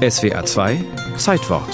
SWR 2 Zeitwort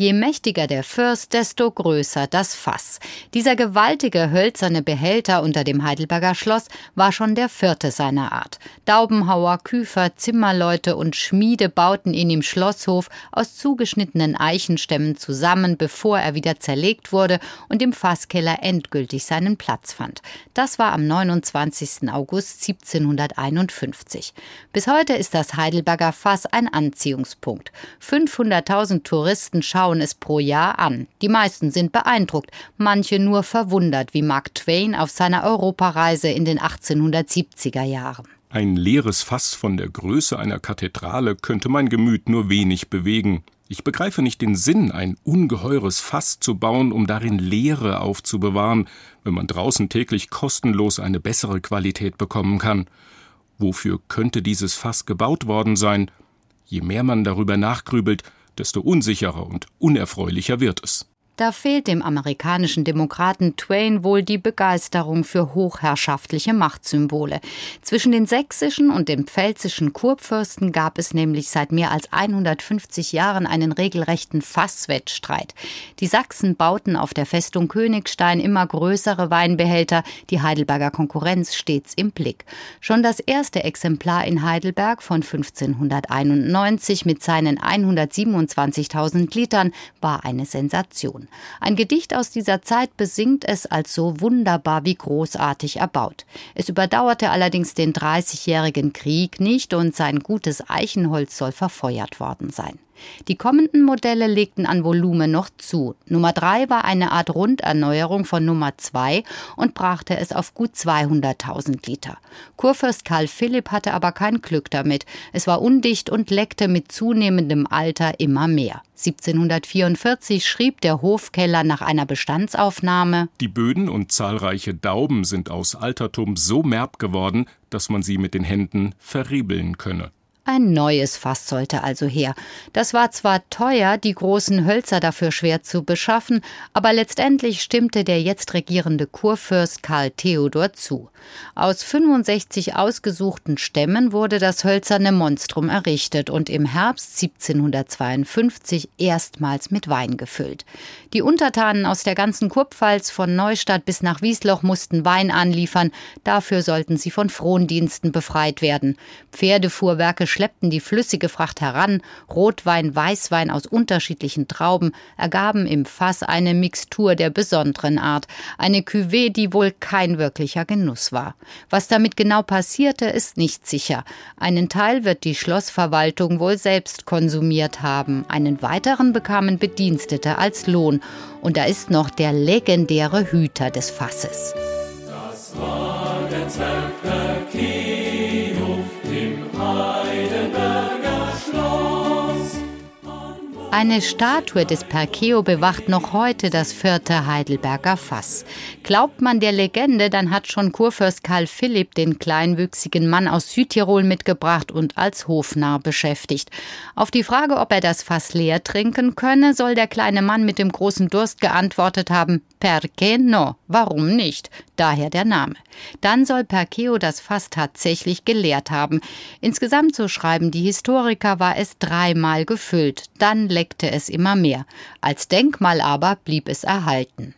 Je mächtiger der Fürst, desto größer das Fass. Dieser gewaltige hölzerne Behälter unter dem Heidelberger Schloss war schon der vierte seiner Art. Daubenhauer, Küfer, Zimmerleute und Schmiede bauten ihn im Schlosshof aus zugeschnittenen Eichenstämmen zusammen, bevor er wieder zerlegt wurde und im Fasskeller endgültig seinen Platz fand. Das war am 29. August 1751. Bis heute ist das Heidelberger Fass ein Anziehungspunkt. 500.000 Touristen schauen schauen es pro Jahr an. Die meisten sind beeindruckt, manche nur verwundert, wie Mark Twain auf seiner Europareise in den 1870er Jahren. Ein leeres Fass von der Größe einer Kathedrale könnte mein Gemüt nur wenig bewegen. Ich begreife nicht den Sinn, ein ungeheures Fass zu bauen, um darin Leere aufzubewahren, wenn man draußen täglich kostenlos eine bessere Qualität bekommen kann. Wofür könnte dieses Fass gebaut worden sein? Je mehr man darüber nachgrübelt, desto unsicherer und unerfreulicher wird es. Da fehlt dem amerikanischen Demokraten Twain wohl die Begeisterung für hochherrschaftliche Machtsymbole. Zwischen den sächsischen und den pfälzischen Kurfürsten gab es nämlich seit mehr als 150 Jahren einen regelrechten Fasswettstreit. Die Sachsen bauten auf der Festung Königstein immer größere Weinbehälter, die Heidelberger Konkurrenz stets im Blick. Schon das erste Exemplar in Heidelberg von 1591 mit seinen 127.000 Litern war eine Sensation. Ein Gedicht aus dieser Zeit besingt es als so wunderbar wie großartig erbaut. Es überdauerte allerdings den Dreißigjährigen Krieg nicht und sein gutes Eichenholz soll verfeuert worden sein. Die kommenden Modelle legten an Volumen noch zu. Nummer 3 war eine Art Runderneuerung von Nummer 2 und brachte es auf gut 200.000 Liter. Kurfürst Karl Philipp hatte aber kein Glück damit. Es war undicht und leckte mit zunehmendem Alter immer mehr. 1744 schrieb der Hofkeller nach einer Bestandsaufnahme Die Böden und zahlreiche Dauben sind aus Altertum so merb geworden, dass man sie mit den Händen verriebeln könne. Ein neues Fass sollte also her. Das war zwar teuer, die großen Hölzer dafür schwer zu beschaffen, aber letztendlich stimmte der jetzt regierende Kurfürst Karl Theodor zu. Aus 65 ausgesuchten Stämmen wurde das hölzerne Monstrum errichtet und im Herbst 1752 erstmals mit Wein gefüllt. Die Untertanen aus der ganzen Kurpfalz von Neustadt bis nach Wiesloch mussten Wein anliefern, dafür sollten sie von Frondiensten befreit werden. Pferdefuhrwerke schleppten die flüssige Fracht heran, Rotwein, Weißwein aus unterschiedlichen Trauben ergaben im Fass eine Mixtur der besonderen Art, eine Cuvée, die wohl kein wirklicher Genuss war. Was damit genau passierte, ist nicht sicher. Einen Teil wird die Schlossverwaltung wohl selbst konsumiert haben, einen weiteren bekamen Bedienstete als Lohn, und da ist noch der legendäre Hüter des Fasses. Das war der Zwerg Eine Statue des Perkeo bewacht noch heute das vierte Heidelberger Fass. Glaubt man der Legende, dann hat schon Kurfürst Karl Philipp den kleinwüchsigen Mann aus Südtirol mitgebracht und als Hofnarr beschäftigt. Auf die Frage, ob er das Fass leer trinken könne, soll der kleine Mann mit dem großen Durst geantwortet haben, Perché no? Warum nicht? Daher der Name. Dann soll Perkeo das Fass tatsächlich geleert haben. Insgesamt, so schreiben die Historiker, war es dreimal gefüllt. Dann leckte es immer mehr. Als Denkmal aber blieb es erhalten.